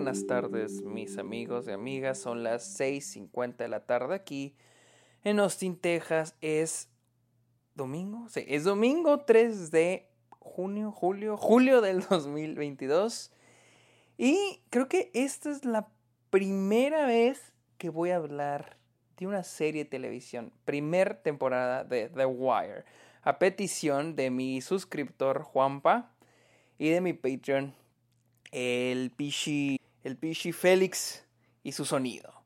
buenas tardes, mis amigos y amigas. Son las 6:50 de la tarde aquí en Austin, Texas. Es domingo, sí, es domingo 3 de junio, julio, julio del 2022. Y creo que esta es la primera vez que voy a hablar de una serie de televisión, primer temporada de The Wire, a petición de mi suscriptor Juanpa y de mi Patreon, el Pichi, el Pichi Félix y su sonido.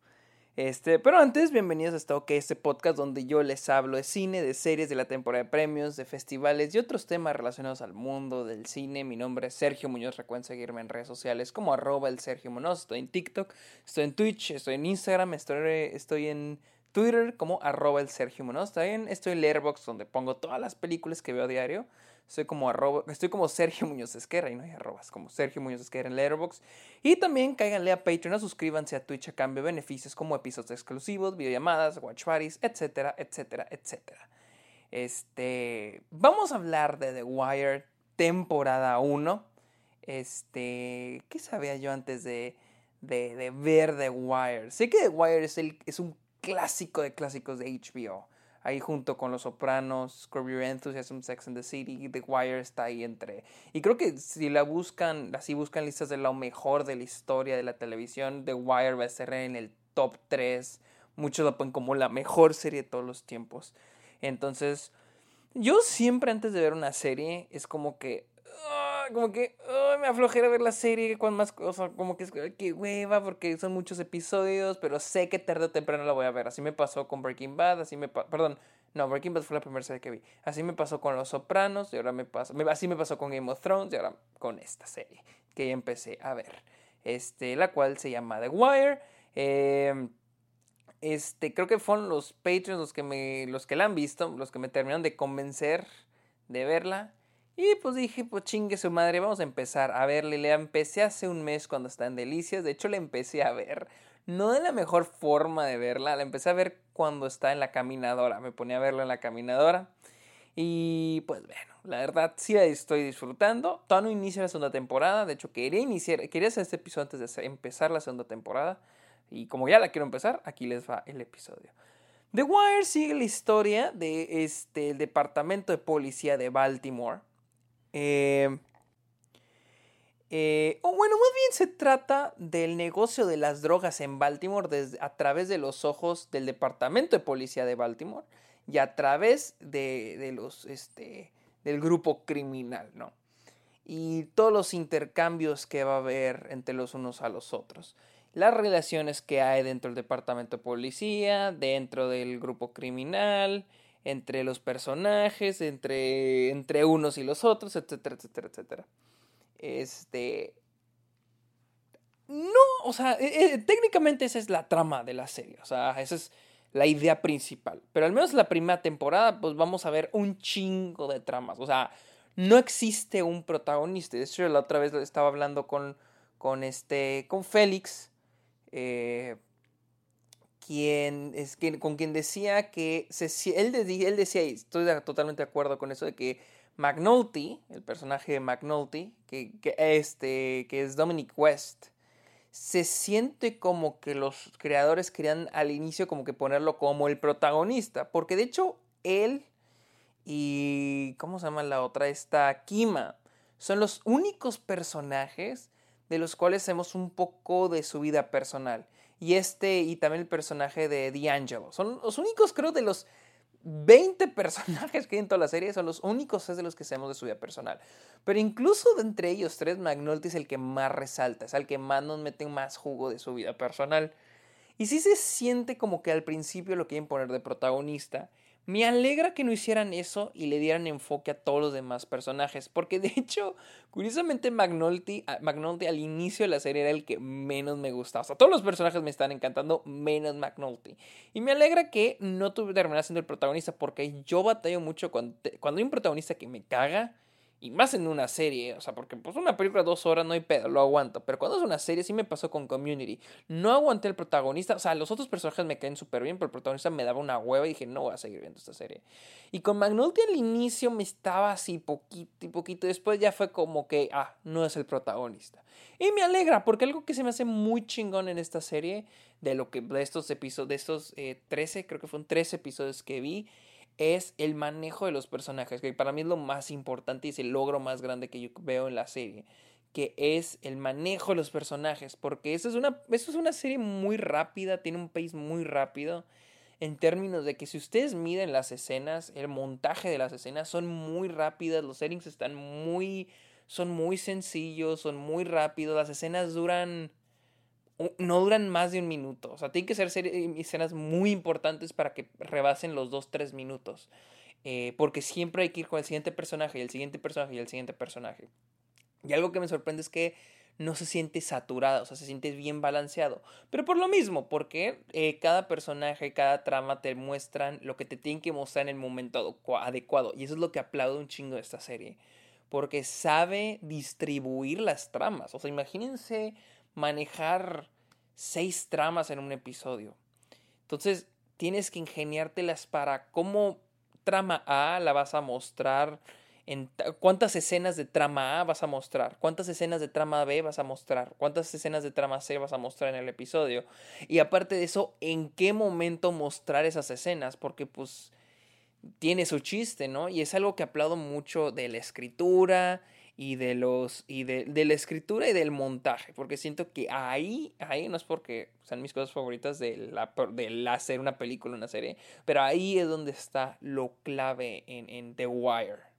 Este, pero antes, bienvenidos a esto OK, este podcast donde yo les hablo de cine, de series, de la temporada de premios, de festivales y otros temas relacionados al mundo del cine. Mi nombre es Sergio Muñoz, recuerden seguirme en redes sociales como arroba el Sergio. Estoy en TikTok, estoy en Twitch, estoy en Instagram, estoy, en Twitter como arroba el Sergio. También estoy en Letterboxd donde pongo todas las películas que veo a diario. Estoy como, estoy como Sergio Muñoz Esquerra y no hay arrobas, como Sergio Muñoz Esquerra en Letterboxd. Y también cáiganle a Patreon, suscríbanse a Twitch a cambio de beneficios como episodios exclusivos, videollamadas, watch parties, etcétera, etcétera, etcétera. Este, vamos a hablar de The Wire temporada 1. Este, ¿qué sabía yo antes de, de, de ver The Wire? Sé que The Wire es, el, es un clásico de clásicos de HBO ahí junto con Los Sopranos, Curb Your Enthusiasm, Sex and the City, The Wire está ahí entre. Y creo que si la buscan, así buscan listas de lo mejor de la historia de la televisión, The Wire va a estar en el top 3. Muchos lo ponen como la mejor serie de todos los tiempos. Entonces, yo siempre antes de ver una serie es como que como que me aflojera ver la serie con más cosas, como que es que hueva porque son muchos episodios, pero sé que tarde o temprano la voy a ver. Así me pasó con Breaking Bad, así me perdón, no, Breaking Bad fue la primera serie que vi. Así me pasó con Los Sopranos y ahora me pasó, así me pasó con Game of Thrones y ahora con esta serie que ya empecé a ver. Este, la cual se llama The Wire. Em, este, creo que fueron los Patreons los que me los que la han visto, los que me terminaron de convencer de verla. Y pues dije, pues chingue su madre, vamos a empezar a verle. Le empecé hace un mes cuando está en Delicias. De hecho, le empecé a ver. No de la mejor forma de verla. La empecé a ver cuando está en la caminadora. Me ponía a verla en la caminadora. Y pues bueno, la verdad sí la estoy disfrutando. Todavía no inicia la segunda temporada. De hecho, quería iniciar, quería hacer este episodio antes de empezar la segunda temporada. Y como ya la quiero empezar, aquí les va el episodio. The Wire sigue la historia de este, el departamento de policía de Baltimore eh, eh, o bueno, más bien se trata del negocio de las drogas en Baltimore a través de los ojos del Departamento de Policía de Baltimore y a través de, de los, este, del grupo criminal, ¿no? Y todos los intercambios que va a haber entre los unos a los otros. Las relaciones que hay dentro del Departamento de Policía, dentro del grupo criminal, entre los personajes, entre, entre unos y los otros, etcétera, etcétera, etcétera. Este... No, o sea, e, e, técnicamente esa es la trama de la serie, o sea, esa es la idea principal. Pero al menos la primera temporada, pues vamos a ver un chingo de tramas, o sea, no existe un protagonista. De hecho, la otra vez estaba hablando con, con, este, con Félix, eh, con quien decía que él, decía, y estoy totalmente de acuerdo con eso, de que McNulty, el personaje de McNulty, que, que, este, que es Dominic West, se siente como que los creadores querían al inicio como que ponerlo como el protagonista, porque de hecho él y, ¿cómo se llama la otra? Esta Kima, son los únicos personajes de los cuales hacemos un poco de su vida personal y este y también el personaje de D'Angelo. Son los únicos, creo, de los 20 personajes que hay en toda la serie, son los únicos es de los que sabemos de su vida personal. Pero incluso de entre ellos tres, McNulty es el que más resalta, es el que más nos mete más jugo de su vida personal. Y sí se siente como que al principio lo quieren poner de protagonista, me alegra que no hicieran eso y le dieran enfoque a todos los demás personajes, porque de hecho, curiosamente McNulty, McNulty al inicio de la serie era el que menos me gustaba. O sea, todos los personajes me están encantando, menos McNulty. Y me alegra que no terminara siendo el protagonista, porque yo batallo mucho cuando, cuando hay un protagonista que me caga Y más en una serie, o sea, porque pues una película de dos horas no hay pedo, lo aguanto. Pero cuando es una serie, sí me pasó con Community. No aguanté el protagonista, o sea, los otros personajes me caen súper bien, pero el protagonista me daba una hueva y dije, no voy a seguir viendo esta serie. Y con McNulty al inicio me estaba así poquito y poquito, después ya fue como que, ah, no es el protagonista. Y me alegra, porque algo que se me hace muy chingón en esta serie, de lo que de estos episodios, de estos 13, eh, creo que fueron 13 episodios que vi, es el manejo de los personajes, que para mí es lo más importante y es el logro más grande que yo veo en la serie, que es el manejo de los personajes, porque eso es una, es una serie muy rápida, tiene un pace muy rápido, en términos de que si ustedes miden las escenas, el montaje de las escenas son muy rápidas, los settings están muy, son muy sencillos, son muy rápidos, las escenas duran no duran más de un minuto. O sea, tienen que ser escenas muy importantes para que rebasen los 2-3 minutos. Eh, porque siempre hay que ir con el siguiente personaje y el siguiente personaje y el siguiente personaje. Y algo que me sorprende es que no se siente saturado, o sea, se siente bien balanceado. Pero por lo mismo, porque eh, cada personaje, cada trama te muestran lo que te tienen que mostrar en el momento adecuado. Y eso es lo que aplaudo un chingo de esta serie. Porque sabe distribuir las tramas. O sea, imagínense manejar seis tramas en un episodio. Entonces, tienes que ingeniártelas para cómo trama A la vas a mostrar, en cuántas escenas de trama A vas a mostrar, cuántas escenas de trama B vas a mostrar, cuántas escenas de trama C vas a mostrar en el episodio. Y aparte de eso, en qué momento mostrar esas escenas, porque pues tiene su chiste, ¿no? Y es algo que aplaudo mucho de la escritura y de los y de, de, la escritura y del montaje porque siento que ahí ahí no es porque sean mis cosas favoritas de la de hacer una película una serie pero ahí es donde está lo clave en, en The Wire.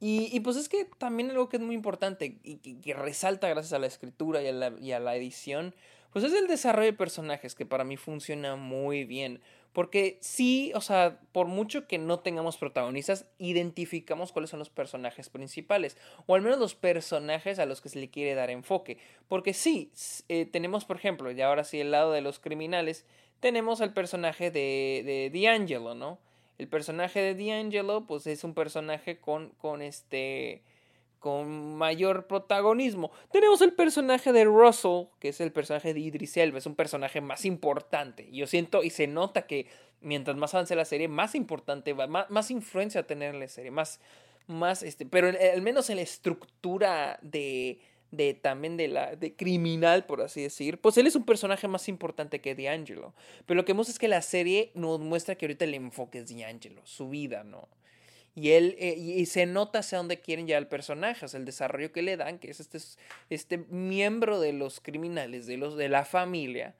Y, y, pues es que también algo que es muy importante y que, resalta gracias a la escritura y a la, y a la edición pues es el desarrollo de personajes que para mí funciona muy bien porque sí, o sea, por mucho que no tengamos protagonistas, identificamos cuáles son los personajes principales, o al menos los personajes a los que se le quiere dar enfoque. Porque sí, eh, tenemos, por ejemplo, y ahora sí el lado de los criminales, tenemos al personaje de, de D'Angelo, ¿no? El personaje de D'Angelo, pues es un personaje con, con este con mayor protagonismo. Tenemos el personaje de Russell, que es el personaje de Idris Elba, es un personaje más importante. Yo siento y se nota que mientras más avance la serie, más importante va, más, más influencia a tener en la serie, más, más este, pero al menos en la estructura de, de también de la de criminal por así decir pues él es un personaje más importante que D'Angelo pero lo que vemos es que la serie nos muestra que ahorita el enfoque es D'Angelo su vida no y él eh, y se nota hacia dónde quieren llevar el personaje, sea, el desarrollo que le dan, que es este, este miembro de los criminales, de los de la familia,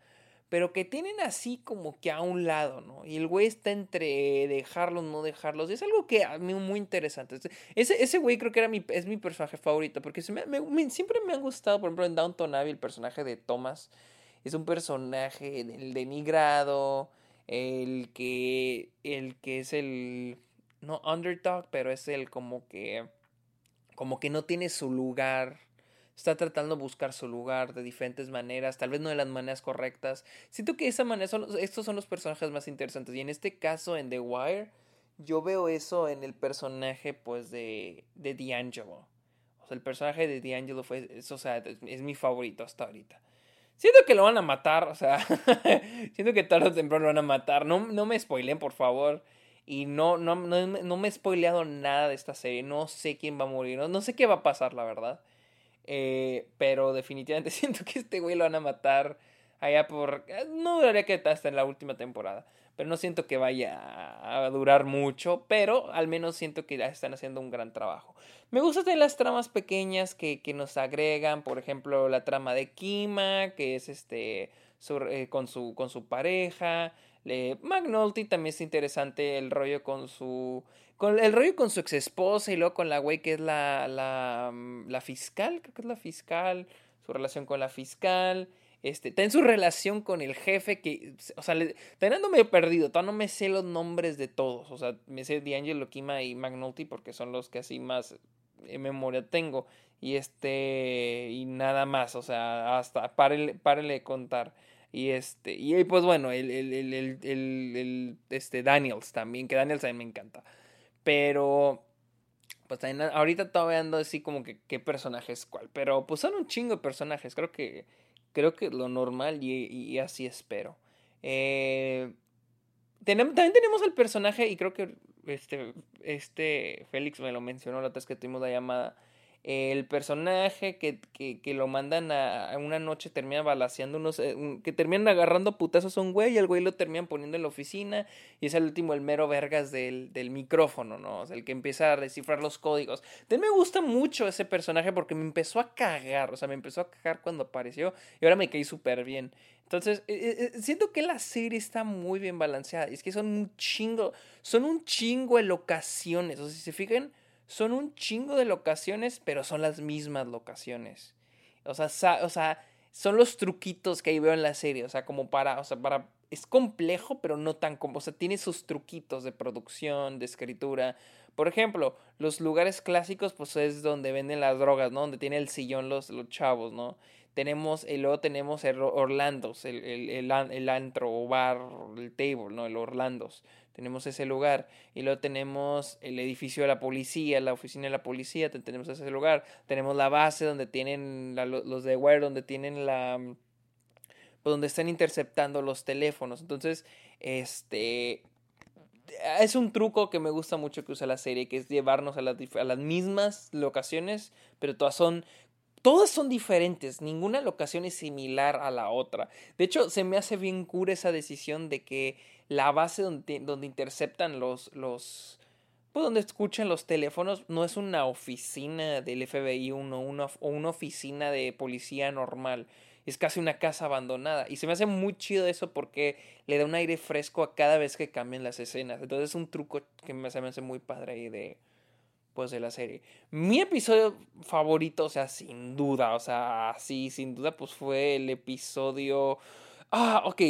pero que tienen así como que a un lado, ¿no? Y el güey está entre dejarlos, no dejarlos. Es algo que a mí muy interesante. Ese, ese güey creo que era mi, es mi personaje favorito, porque siempre me ha gustado, por ejemplo, en Downton Abbey, el personaje de Thomas. Es un personaje el denigrado, el que, el que es el no underdog, pero es el como que como que no tiene su lugar. Está tratando de buscar su lugar de diferentes maneras, tal vez no de las maneras correctas. Siento que esa manera son, estos son los personajes más interesantes. Y en este caso, en The Wire, yo veo eso en el personaje, pues, de, de D'Angelo. O sea, el personaje de D'Angelo fue, es, o sea, es, mi favorito hasta ahorita. Siento que lo van a matar, o sea, siento que tarde o temprano lo van a matar. No, no me spoilen, por favor. Y no, no, no, me he spoileado nada de esta serie. No sé quién va a morir. No, sé qué va a pasar, la verdad. Eh, pero definitivamente siento que este güey lo van a matar allá por... Eh, no duraría que hasta en la última temporada. Pero no siento que vaya a durar mucho. Pero al menos siento que ya están haciendo un gran trabajo. Me gustan las tramas pequeñas que, que nos agregan. Por ejemplo, la trama de Kima, que es este... Eh, con, su, con su pareja. Le, McNulty también es interesante el rollo con su. Con el rollo con su ex esposa y luego con la güey que es la, la, mm, fiscal, creo que es la fiscal, su relación con la fiscal. Este, en su relación con el jefe que, o sea, le, perdido, todavía no me sé los nombres de todos, o sea, me sé D'Angelo, Kima y McNulty porque son los que así más en memoria tengo, y este, y nada más, o sea, hasta, párenle, párenle contar. Y este, y pues bueno, el, el, el, el, este Daniels también, que Daniels también me encanta. Pero, pues ahorita todavía ando así como que qué personaje es cuál. Pero pues son un chingo de personajes. Creo que, creo que lo normal y, así espero. Eh, también tenemos el personaje, y creo que este, este Félix me lo mencionó la otra vez que tuvimos la llamada el personaje que, que, que, lo mandan a, una noche termina balaseando unos eh, que terminan agarrando putazos a un güey y el güey lo terminan poniendo en la oficina y es el último el mero vergas del, del micrófono, ¿no? O sea, el que empieza a descifrar los códigos. También me gusta mucho ese personaje porque me empezó a cagar, o sea, me empezó a cagar cuando apareció y ahora me caí súper bien. Entonces, eh, eh, siento que la serie está muy bien balanceada. Y es que son un chingo, son un chingo de locaciones. O sea, si se fijan, son un chingo de locaciones, pero son las mismas locaciones. O sea, o sea, son los truquitos que ahí veo en la serie. O sea, como para, o sea, para, es complejo, pero no tan como, o sea, tiene sus truquitos de producción, de escritura. Por ejemplo, los lugares clásicos, pues es donde venden las drogas, ¿no? Donde tiene el sillón los, los chavos, ¿no? Tenemos, y luego tenemos el Orlandos, el, el, el, el antro o bar, el table, ¿no? El Orlandos tenemos ese lugar. Y luego tenemos el edificio de la policía, la oficina de la policía, tenemos ese lugar. Tenemos la base donde tienen los de Wire, donde tienen la... Pues donde están interceptando los teléfonos. Entonces, este... Es un truco que me gusta mucho que usa la serie, que es llevarnos a las, a las mismas locaciones, pero todas son todas son diferentes, ninguna locación es similar a la otra. De hecho, se me hace bien cura esa decisión de que la base donde, donde interceptan los, los, pues donde escuchan los teléfonos, no es una oficina del FBI uno, una, o una oficina de policía normal. Es casi una casa abandonada. Y se me hace muy chido eso porque le da un aire fresco a cada vez que cambian las escenas. Entonces es un truco que me, se me hace muy padre ahí de, pues, de la serie. Mi episodio favorito, o sea, sin duda, o sea, sí, sin duda, pues fue el episodio... Ah, ok.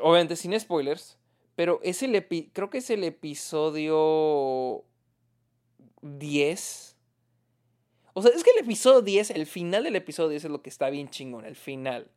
Obviamente sin spoilers. Pero es el creo que es el episodio 10. O sea, es que el episodio 10, el final del episodio 10 es lo que está bien chingón, el final.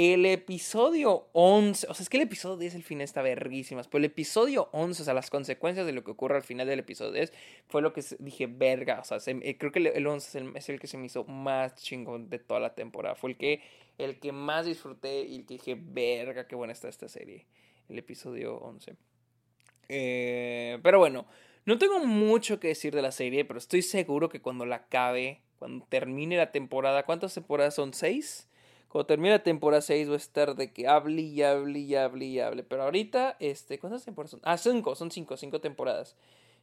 El episodio 11, o sea, es que el episodio 10, el final está verguísimas, pero el episodio 11, o sea, las consecuencias de lo que ocurre al final del episodio 10, fue lo que dije, verga, o sea, eh, creo que el 11 es el, el, que se me hizo más chingón de toda la temporada, fue el que el que más disfruté y el que dije, verga, qué buena está esta serie. El episodio 11. Eh, pero bueno, no tengo mucho que decir de la serie, pero estoy seguro que cuando la acabe, cuando termine la temporada, ¿cuántas temporadas son? ¿Seis? Cuando termine la temporada 6 voy a estar de que hable y hable y hable y hable. Pero ahorita, este, ¿cuántas temporadas son? Ah, cinco, son cinco, cinco temporadas.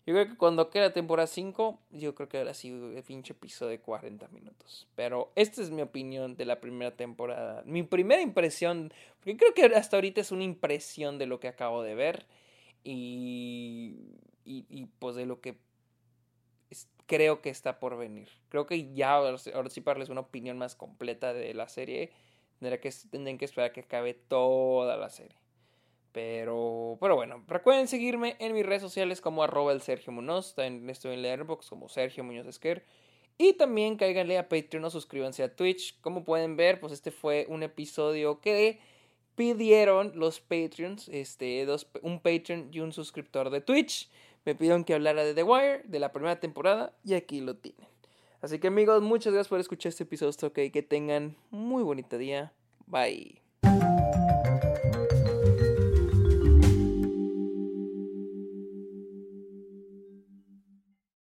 Yo creo que cuando quede la temporada 5, yo creo que ahora sí, el pinche episodio de 40 minutos. Pero esta es mi opinión de la primera temporada. Mi primera impresión, porque creo que hasta ahorita es una impresión de lo que acabo de ver. Y, y pues de lo que creo que está por venir. Creo que ya, ahora sí para darles una opinión más completa de la serie, tendré que, tendrán que esperar que acabe toda la serie. Pero, pero bueno, recuerden seguirme en mis redes sociales como arroba el Sergio Munoz. También estoy en Letterboxd como Sergio Muñoz Esquer. Y también cáiganle a Patreon o suscríbanse a Twitch. Como pueden ver, pues este fue un episodio que pidieron los Patreons. Este, dos, un Patreon y un suscriptor de Twitch. Me pidieron que hablara de The Wire, de la primera temporada. Y aquí lo tienen. Así que amigos, muchas gracias por escuchar este episodio. Ok, que tengan muy bonito día. Bye.